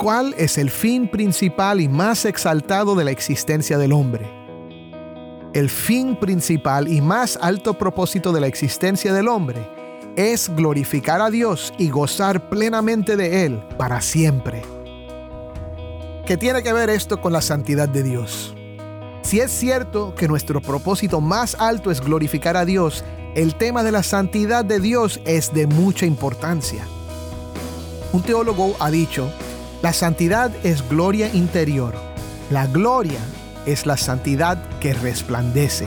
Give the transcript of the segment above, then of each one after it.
¿Cuál es el fin principal y más exaltado de la existencia del hombre? El fin principal y más alto propósito de la existencia del hombre es glorificar a Dios y gozar plenamente de Él para siempre. ¿Qué tiene que ver esto con la santidad de Dios? Si es cierto que nuestro propósito más alto es glorificar a Dios, el tema de la santidad de Dios es de mucha importancia. Un teólogo ha dicho, la santidad es gloria interior, la gloria es la santidad que resplandece.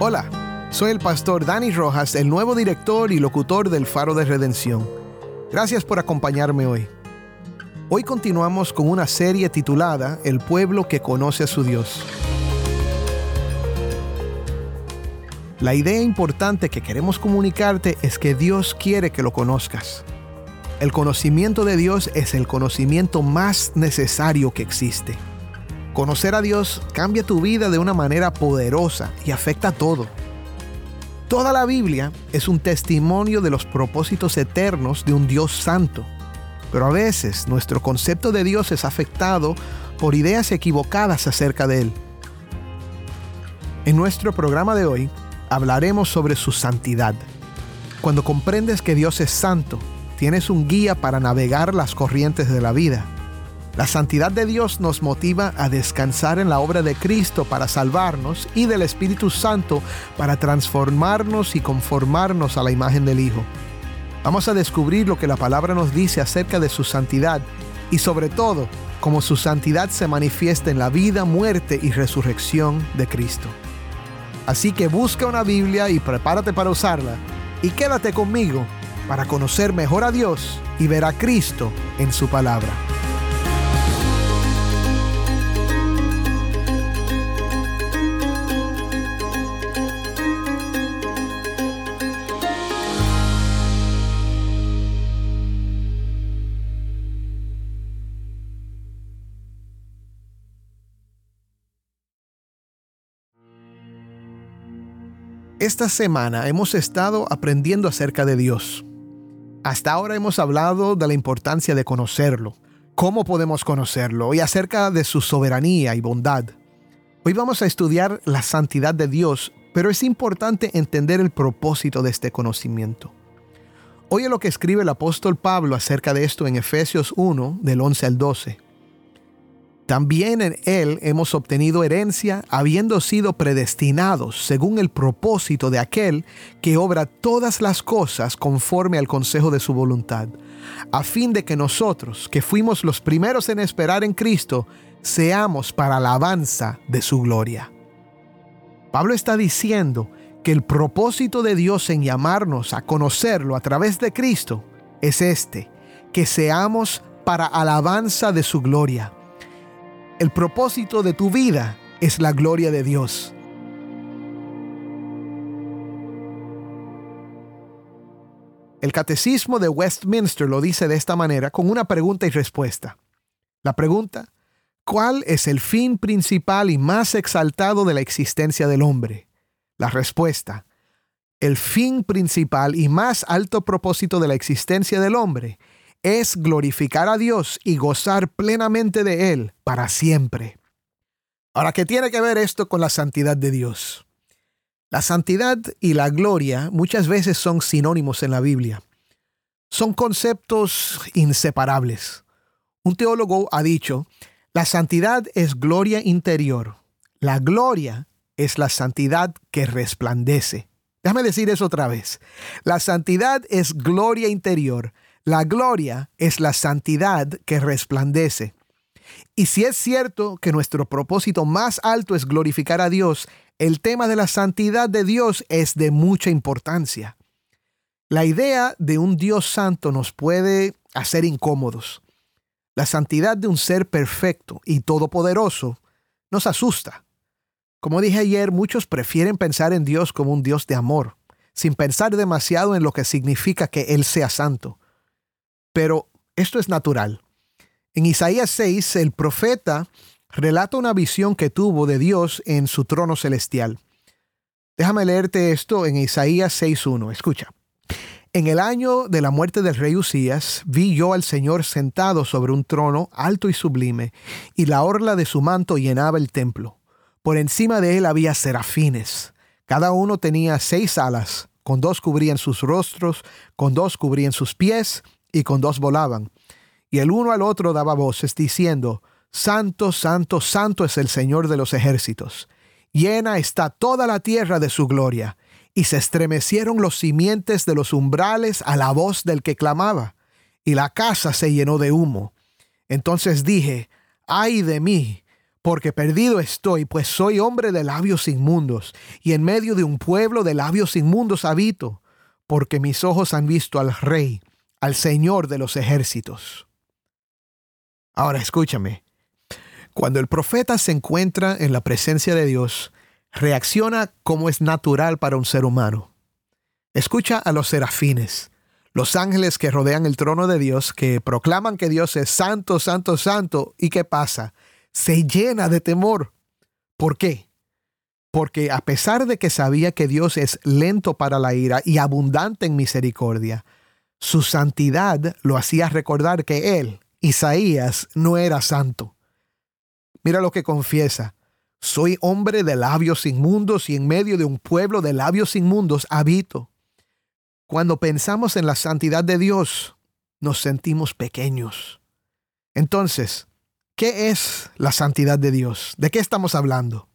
Hola, soy el pastor Dani Rojas, el nuevo director y locutor del Faro de Redención. Gracias por acompañarme hoy. Hoy continuamos con una serie titulada El pueblo que conoce a su Dios. La idea importante que queremos comunicarte es que Dios quiere que lo conozcas. El conocimiento de Dios es el conocimiento más necesario que existe. Conocer a Dios cambia tu vida de una manera poderosa y afecta a todo. Toda la Biblia es un testimonio de los propósitos eternos de un Dios santo. Pero a veces nuestro concepto de Dios es afectado por ideas equivocadas acerca de Él. En nuestro programa de hoy hablaremos sobre su santidad. Cuando comprendes que Dios es santo, tienes un guía para navegar las corrientes de la vida. La santidad de Dios nos motiva a descansar en la obra de Cristo para salvarnos y del Espíritu Santo para transformarnos y conformarnos a la imagen del Hijo. Vamos a descubrir lo que la palabra nos dice acerca de su santidad y sobre todo cómo su santidad se manifiesta en la vida, muerte y resurrección de Cristo. Así que busca una Biblia y prepárate para usarla y quédate conmigo para conocer mejor a Dios y ver a Cristo en su palabra. Esta semana hemos estado aprendiendo acerca de Dios. Hasta ahora hemos hablado de la importancia de conocerlo, cómo podemos conocerlo y acerca de su soberanía y bondad. Hoy vamos a estudiar la santidad de Dios, pero es importante entender el propósito de este conocimiento. Oye lo que escribe el apóstol Pablo acerca de esto en Efesios 1, del 11 al 12. También en Él hemos obtenido herencia, habiendo sido predestinados según el propósito de aquel que obra todas las cosas conforme al consejo de su voluntad, a fin de que nosotros, que fuimos los primeros en esperar en Cristo, seamos para alabanza de su gloria. Pablo está diciendo que el propósito de Dios en llamarnos a conocerlo a través de Cristo es este, que seamos para alabanza de su gloria. El propósito de tu vida es la gloria de Dios. El catecismo de Westminster lo dice de esta manera con una pregunta y respuesta. La pregunta, ¿cuál es el fin principal y más exaltado de la existencia del hombre? La respuesta, el fin principal y más alto propósito de la existencia del hombre es glorificar a Dios y gozar plenamente de Él para siempre. Ahora, ¿qué tiene que ver esto con la santidad de Dios? La santidad y la gloria muchas veces son sinónimos en la Biblia. Son conceptos inseparables. Un teólogo ha dicho, La santidad es gloria interior. La gloria es la santidad que resplandece. Déjame decir eso otra vez. La santidad es gloria interior. La gloria es la santidad que resplandece. Y si es cierto que nuestro propósito más alto es glorificar a Dios, el tema de la santidad de Dios es de mucha importancia. La idea de un Dios santo nos puede hacer incómodos. La santidad de un ser perfecto y todopoderoso nos asusta. Como dije ayer, muchos prefieren pensar en Dios como un Dios de amor, sin pensar demasiado en lo que significa que Él sea santo. Pero esto es natural. En Isaías 6, el profeta relata una visión que tuvo de Dios en su trono celestial. Déjame leerte esto en Isaías 6.1. Escucha. En el año de la muerte del rey Usías, vi yo al Señor sentado sobre un trono alto y sublime, y la orla de su manto llenaba el templo. Por encima de él había serafines. Cada uno tenía seis alas, con dos cubrían sus rostros, con dos cubrían sus pies, y con dos volaban y el uno al otro daba voces diciendo, Santo, Santo, Santo es el Señor de los ejércitos. Llena está toda la tierra de su gloria. Y se estremecieron los simientes de los umbrales a la voz del que clamaba, y la casa se llenó de humo. Entonces dije, ay de mí, porque perdido estoy, pues soy hombre de labios inmundos, y en medio de un pueblo de labios inmundos habito, porque mis ojos han visto al Rey, al Señor de los ejércitos. Ahora escúchame. Cuando el profeta se encuentra en la presencia de Dios, reacciona como es natural para un ser humano. Escucha a los serafines, los ángeles que rodean el trono de Dios, que proclaman que Dios es santo, santo, santo. ¿Y qué pasa? Se llena de temor. ¿Por qué? Porque a pesar de que sabía que Dios es lento para la ira y abundante en misericordia, su santidad lo hacía recordar que Él, Isaías no era santo. Mira lo que confiesa. Soy hombre de labios inmundos y en medio de un pueblo de labios inmundos habito. Cuando pensamos en la santidad de Dios, nos sentimos pequeños. Entonces, ¿qué es la santidad de Dios? ¿De qué estamos hablando?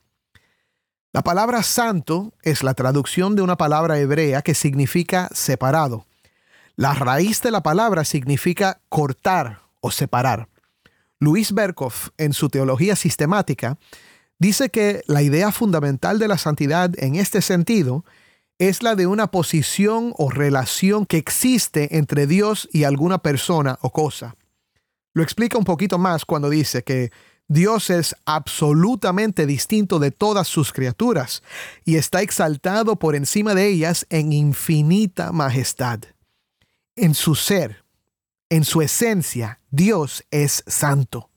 La palabra santo es la traducción de una palabra hebrea que significa separado. La raíz de la palabra significa cortar o separar. Luis Berkhoff, en su teología sistemática, dice que la idea fundamental de la santidad en este sentido es la de una posición o relación que existe entre Dios y alguna persona o cosa. Lo explica un poquito más cuando dice que Dios es absolutamente distinto de todas sus criaturas y está exaltado por encima de ellas en infinita majestad. En su ser, en su esencia, Dios es santo.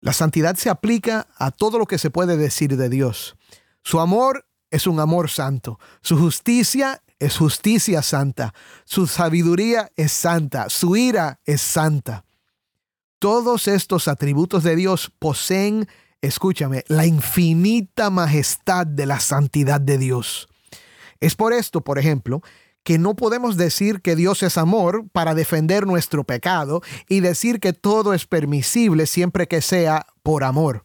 La santidad se aplica a todo lo que se puede decir de Dios. Su amor es un amor santo. Su justicia es justicia santa. Su sabiduría es santa. Su ira es santa. Todos estos atributos de Dios poseen, escúchame, la infinita majestad de la santidad de Dios. Es por esto, por ejemplo, que no podemos decir que Dios es amor para defender nuestro pecado y decir que todo es permisible siempre que sea por amor.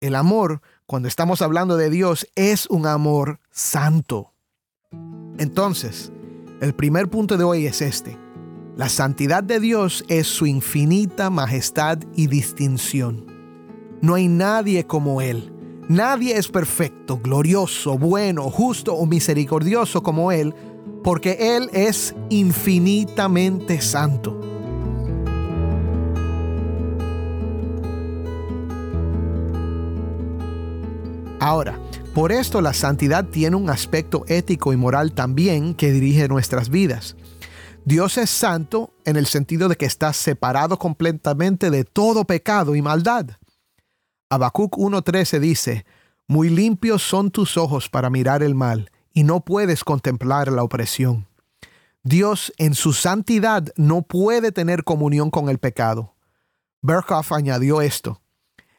El amor, cuando estamos hablando de Dios, es un amor santo. Entonces, el primer punto de hoy es este. La santidad de Dios es su infinita majestad y distinción. No hay nadie como Él. Nadie es perfecto, glorioso, bueno, justo o misericordioso como Él, porque Él es infinitamente santo. Ahora, por esto la santidad tiene un aspecto ético y moral también que dirige nuestras vidas. Dios es santo en el sentido de que está separado completamente de todo pecado y maldad. Habacuc 1.13 dice, Muy limpios son tus ojos para mirar el mal y no puedes contemplar la opresión. Dios en su santidad no puede tener comunión con el pecado. Berkhoff añadió esto.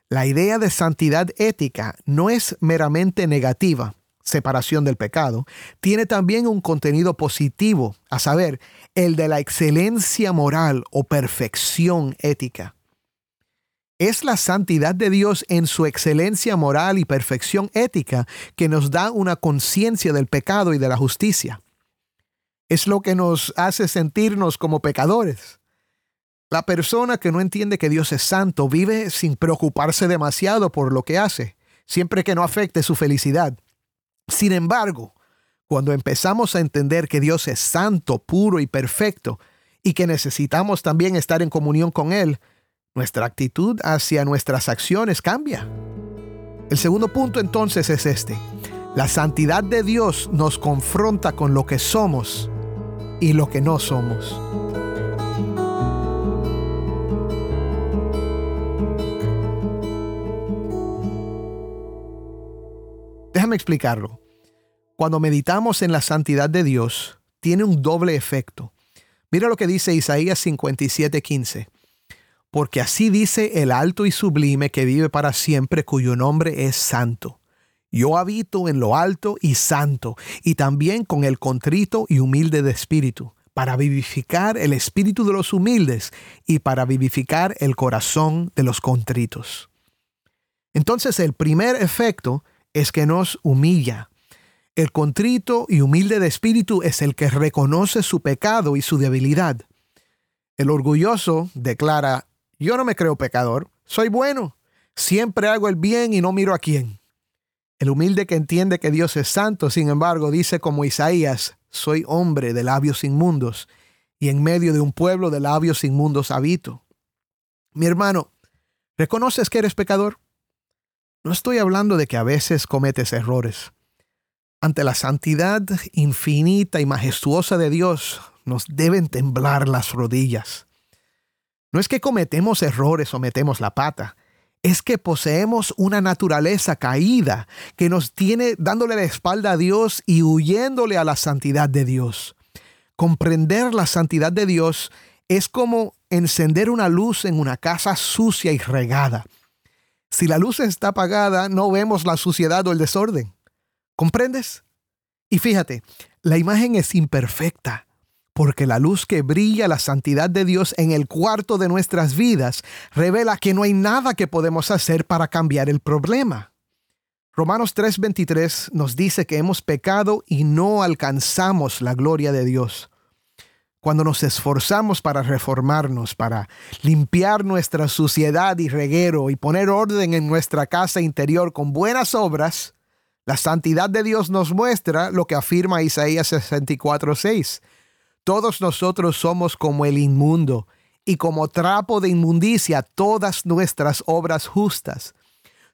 La idea de santidad ética no es meramente negativa, separación del pecado, tiene también un contenido positivo, a saber, el de la excelencia moral o perfección ética. Es la santidad de Dios en su excelencia moral y perfección ética que nos da una conciencia del pecado y de la justicia. Es lo que nos hace sentirnos como pecadores. La persona que no entiende que Dios es santo vive sin preocuparse demasiado por lo que hace, siempre que no afecte su felicidad. Sin embargo, cuando empezamos a entender que Dios es santo, puro y perfecto, y que necesitamos también estar en comunión con Él, nuestra actitud hacia nuestras acciones cambia. El segundo punto entonces es este. La santidad de Dios nos confronta con lo que somos y lo que no somos. Déjame explicarlo. Cuando meditamos en la santidad de Dios, tiene un doble efecto. Mira lo que dice Isaías 57:15 porque así dice el alto y sublime que vive para siempre, cuyo nombre es santo. Yo habito en lo alto y santo, y también con el contrito y humilde de espíritu, para vivificar el espíritu de los humildes y para vivificar el corazón de los contritos. Entonces el primer efecto es que nos humilla. El contrito y humilde de espíritu es el que reconoce su pecado y su debilidad. El orgulloso declara, yo no me creo pecador, soy bueno, siempre hago el bien y no miro a quién. El humilde que entiende que Dios es santo, sin embargo, dice como Isaías, soy hombre de labios inmundos, y en medio de un pueblo de labios inmundos habito. Mi hermano, ¿reconoces que eres pecador? No estoy hablando de que a veces cometes errores. Ante la santidad infinita y majestuosa de Dios, nos deben temblar las rodillas. No es que cometemos errores o metemos la pata, es que poseemos una naturaleza caída que nos tiene dándole la espalda a Dios y huyéndole a la santidad de Dios. Comprender la santidad de Dios es como encender una luz en una casa sucia y regada. Si la luz está apagada, no vemos la suciedad o el desorden. ¿Comprendes? Y fíjate, la imagen es imperfecta porque la luz que brilla la santidad de Dios en el cuarto de nuestras vidas revela que no hay nada que podemos hacer para cambiar el problema. Romanos 3:23 nos dice que hemos pecado y no alcanzamos la gloria de Dios. Cuando nos esforzamos para reformarnos, para limpiar nuestra suciedad y reguero y poner orden en nuestra casa interior con buenas obras, la santidad de Dios nos muestra lo que afirma Isaías 64:6 todos nosotros somos como el inmundo, y como trapo de inmundicia todas nuestras obras justas.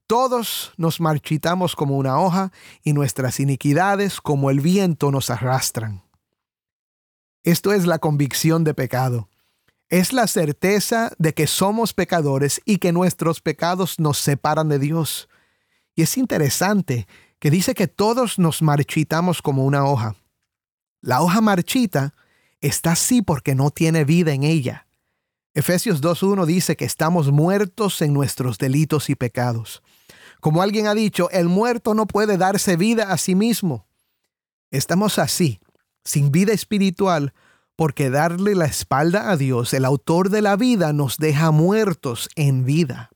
Todos nos marchitamos como una hoja, y nuestras iniquidades como el viento nos arrastran. Esto es la convicción de pecado. Es la certeza de que somos pecadores y que nuestros pecados nos separan de Dios. Y es interesante que dice que todos nos marchitamos como una hoja. La hoja marchita está así porque no tiene vida en ella. Efesios 2.1 dice que estamos muertos en nuestros delitos y pecados. Como alguien ha dicho, el muerto no puede darse vida a sí mismo. Estamos así, sin vida espiritual, porque darle la espalda a Dios, el autor de la vida, nos deja muertos en vida.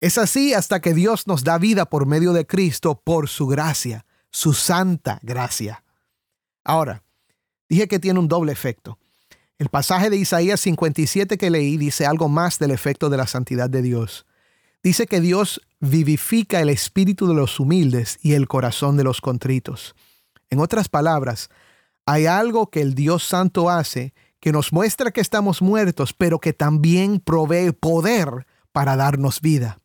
Es así hasta que Dios nos da vida por medio de Cristo por su gracia, su santa gracia. Ahora, Dije que tiene un doble efecto. El pasaje de Isaías 57 que leí dice algo más del efecto de la santidad de Dios. Dice que Dios vivifica el espíritu de los humildes y el corazón de los contritos. En otras palabras, hay algo que el Dios Santo hace que nos muestra que estamos muertos, pero que también provee poder para darnos vida.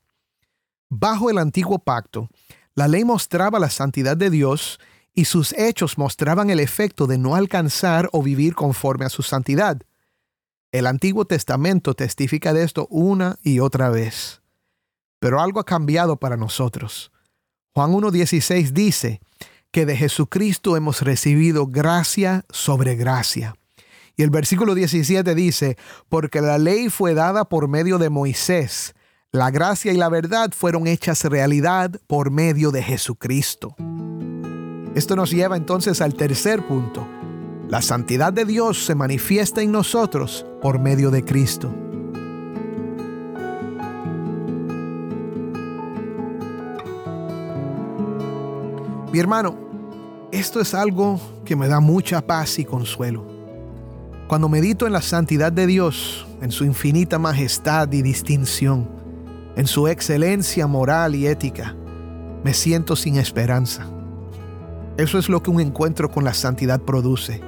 Bajo el antiguo pacto, la ley mostraba la santidad de Dios y sus hechos mostraban el efecto de no alcanzar o vivir conforme a su santidad. El Antiguo Testamento testifica de esto una y otra vez. Pero algo ha cambiado para nosotros. Juan 1.16 dice que de Jesucristo hemos recibido gracia sobre gracia. Y el versículo 17 dice, porque la ley fue dada por medio de Moisés, la gracia y la verdad fueron hechas realidad por medio de Jesucristo. Esto nos lleva entonces al tercer punto. La santidad de Dios se manifiesta en nosotros por medio de Cristo. Mi hermano, esto es algo que me da mucha paz y consuelo. Cuando medito en la santidad de Dios, en su infinita majestad y distinción, en su excelencia moral y ética, me siento sin esperanza. Eso es lo que un encuentro con la santidad produce.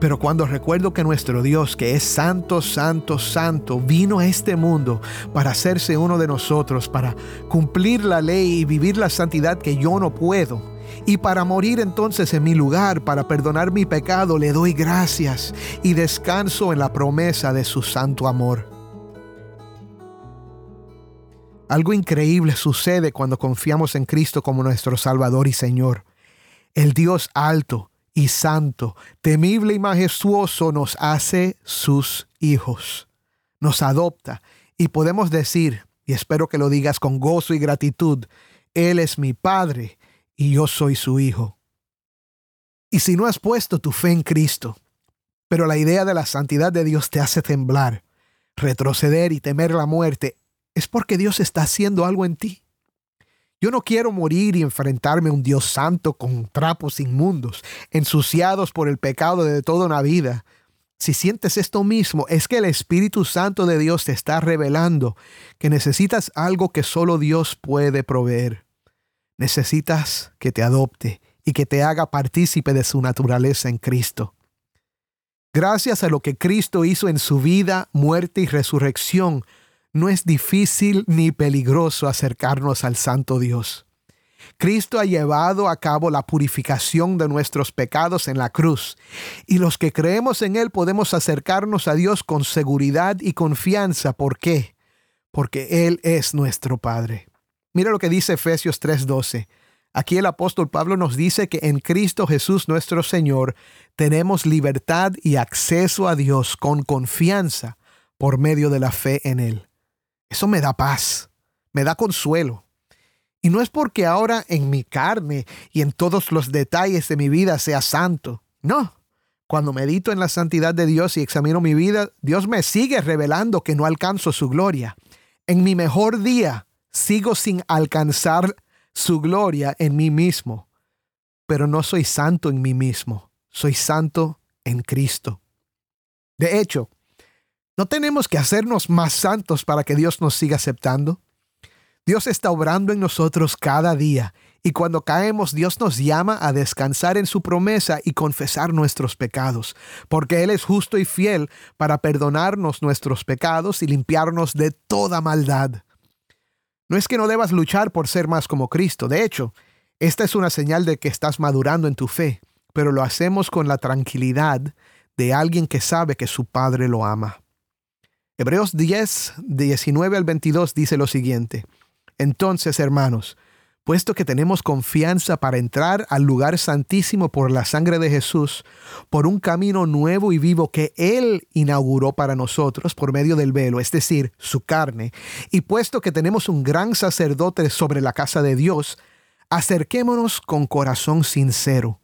Pero cuando recuerdo que nuestro Dios, que es santo, santo, santo, vino a este mundo para hacerse uno de nosotros, para cumplir la ley y vivir la santidad que yo no puedo, y para morir entonces en mi lugar, para perdonar mi pecado, le doy gracias y descanso en la promesa de su santo amor. Algo increíble sucede cuando confiamos en Cristo como nuestro Salvador y Señor. El Dios alto y santo, temible y majestuoso nos hace sus hijos. Nos adopta y podemos decir, y espero que lo digas con gozo y gratitud, Él es mi Padre y yo soy su hijo. Y si no has puesto tu fe en Cristo, pero la idea de la santidad de Dios te hace temblar, retroceder y temer la muerte, es porque Dios está haciendo algo en ti. Yo no quiero morir y enfrentarme a un Dios santo con trapos inmundos, ensuciados por el pecado de toda una vida. Si sientes esto mismo, es que el Espíritu Santo de Dios te está revelando que necesitas algo que solo Dios puede proveer necesitas que te adopte y que te haga partícipe de su naturaleza en Cristo. Gracias a lo que Cristo hizo en su vida, muerte y resurrección, no es difícil ni peligroso acercarnos al Santo Dios. Cristo ha llevado a cabo la purificación de nuestros pecados en la cruz, y los que creemos en Él podemos acercarnos a Dios con seguridad y confianza. ¿Por qué? Porque Él es nuestro Padre. Mira lo que dice Efesios 3:12. Aquí el apóstol Pablo nos dice que en Cristo Jesús nuestro Señor tenemos libertad y acceso a Dios con confianza por medio de la fe en Él. Eso me da paz, me da consuelo. Y no es porque ahora en mi carne y en todos los detalles de mi vida sea santo. No. Cuando medito en la santidad de Dios y examino mi vida, Dios me sigue revelando que no alcanzo su gloria. En mi mejor día, sigo sin alcanzar su gloria en mí mismo, pero no soy santo en mí mismo, soy santo en Cristo. De hecho, ¿no tenemos que hacernos más santos para que Dios nos siga aceptando? Dios está obrando en nosotros cada día y cuando caemos Dios nos llama a descansar en su promesa y confesar nuestros pecados, porque Él es justo y fiel para perdonarnos nuestros pecados y limpiarnos de toda maldad. No es que no debas luchar por ser más como Cristo. De hecho, esta es una señal de que estás madurando en tu fe, pero lo hacemos con la tranquilidad de alguien que sabe que su Padre lo ama. Hebreos 10, 19 al 22 dice lo siguiente. Entonces, hermanos, puesto que tenemos confianza para entrar al lugar santísimo por la sangre de Jesús, por un camino nuevo y vivo que Él inauguró para nosotros por medio del velo, es decir, su carne, y puesto que tenemos un gran sacerdote sobre la casa de Dios, acerquémonos con corazón sincero,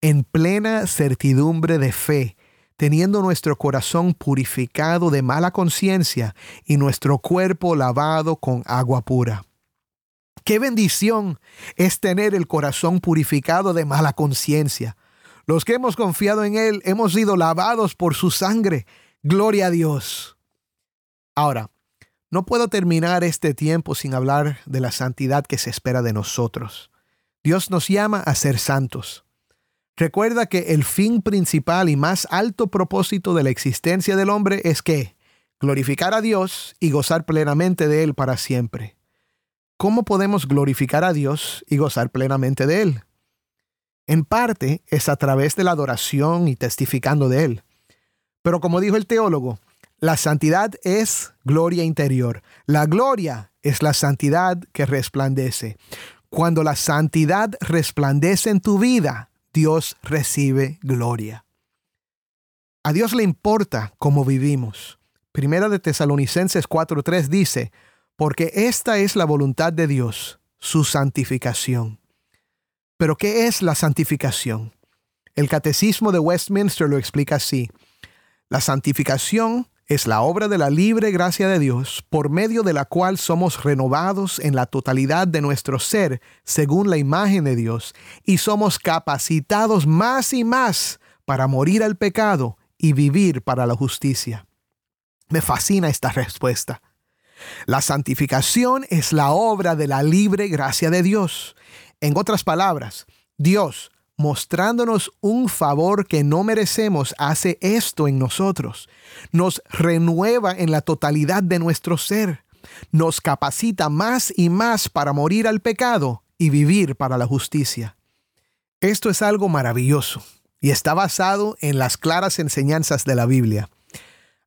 en plena certidumbre de fe, teniendo nuestro corazón purificado de mala conciencia y nuestro cuerpo lavado con agua pura. Qué bendición es tener el corazón purificado de mala conciencia. Los que hemos confiado en Él hemos sido lavados por su sangre. Gloria a Dios. Ahora, no puedo terminar este tiempo sin hablar de la santidad que se espera de nosotros. Dios nos llama a ser santos. Recuerda que el fin principal y más alto propósito de la existencia del hombre es que glorificar a Dios y gozar plenamente de Él para siempre. ¿Cómo podemos glorificar a Dios y gozar plenamente de Él? En parte es a través de la adoración y testificando de Él. Pero como dijo el teólogo, la santidad es gloria interior. La gloria es la santidad que resplandece. Cuando la santidad resplandece en tu vida, Dios recibe gloria. A Dios le importa cómo vivimos. Primera de Tesalonicenses 4:3 dice, porque esta es la voluntad de Dios, su santificación. Pero ¿qué es la santificación? El Catecismo de Westminster lo explica así. La santificación es la obra de la libre gracia de Dios, por medio de la cual somos renovados en la totalidad de nuestro ser, según la imagen de Dios, y somos capacitados más y más para morir al pecado y vivir para la justicia. Me fascina esta respuesta. La santificación es la obra de la libre gracia de Dios. En otras palabras, Dios, mostrándonos un favor que no merecemos, hace esto en nosotros. Nos renueva en la totalidad de nuestro ser. Nos capacita más y más para morir al pecado y vivir para la justicia. Esto es algo maravilloso y está basado en las claras enseñanzas de la Biblia.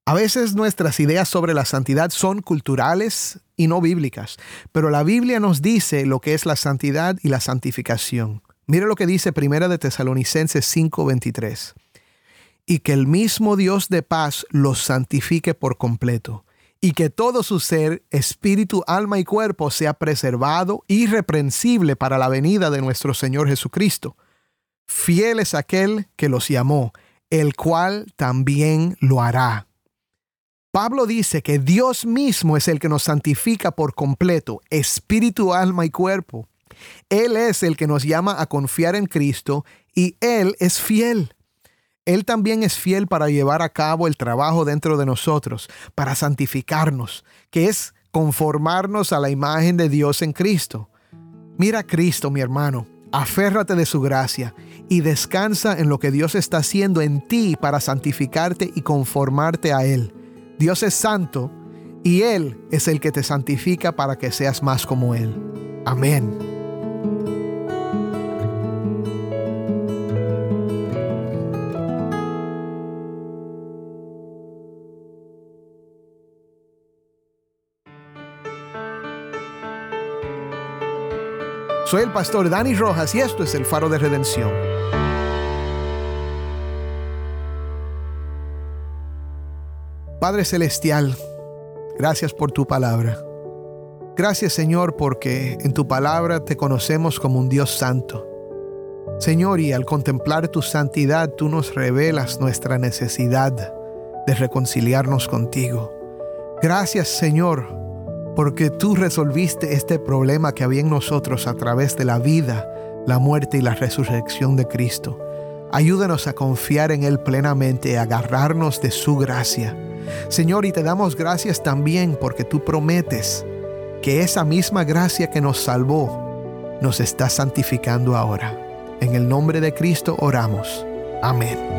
A veces nuestras ideas sobre la santidad son culturales y no bíblicas, pero la Biblia nos dice lo que es la santidad y la santificación. Mira lo que dice Primera de Tesalonicenses 5:23. Y que el mismo Dios de paz los santifique por completo, y que todo su ser, espíritu, alma y cuerpo sea preservado irreprensible para la venida de nuestro Señor Jesucristo. Fiel es aquel que los llamó, el cual también lo hará. Pablo dice que Dios mismo es el que nos santifica por completo, espíritu, alma y cuerpo. Él es el que nos llama a confiar en Cristo y Él es fiel. Él también es fiel para llevar a cabo el trabajo dentro de nosotros, para santificarnos, que es conformarnos a la imagen de Dios en Cristo. Mira a Cristo, mi hermano, aférrate de su gracia y descansa en lo que Dios está haciendo en ti para santificarte y conformarte a Él. Dios es santo y Él es el que te santifica para que seas más como Él. Amén. Soy el pastor Dani Rojas y esto es el faro de redención. Padre Celestial, gracias por tu palabra. Gracias Señor porque en tu palabra te conocemos como un Dios santo. Señor, y al contemplar tu santidad, tú nos revelas nuestra necesidad de reconciliarnos contigo. Gracias Señor porque tú resolviste este problema que había en nosotros a través de la vida, la muerte y la resurrección de Cristo. Ayúdanos a confiar en Él plenamente, a agarrarnos de su gracia. Señor, y te damos gracias también porque tú prometes que esa misma gracia que nos salvó nos está santificando ahora. En el nombre de Cristo oramos. Amén.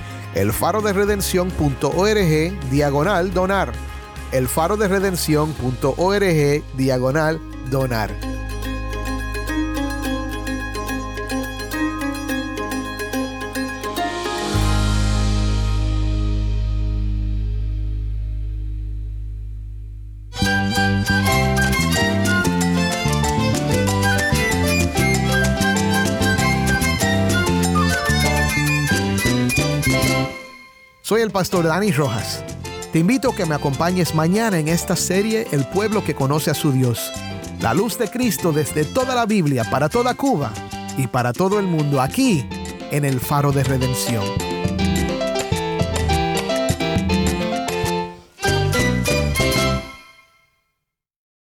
elfaroderedención.org diagonal donar. elfaroderedención.org diagonal donar. Pastor Dani Rojas. Te invito a que me acompañes mañana en esta serie El pueblo que conoce a su Dios. La luz de Cristo desde toda la Biblia, para toda Cuba y para todo el mundo aquí en el Faro de Redención.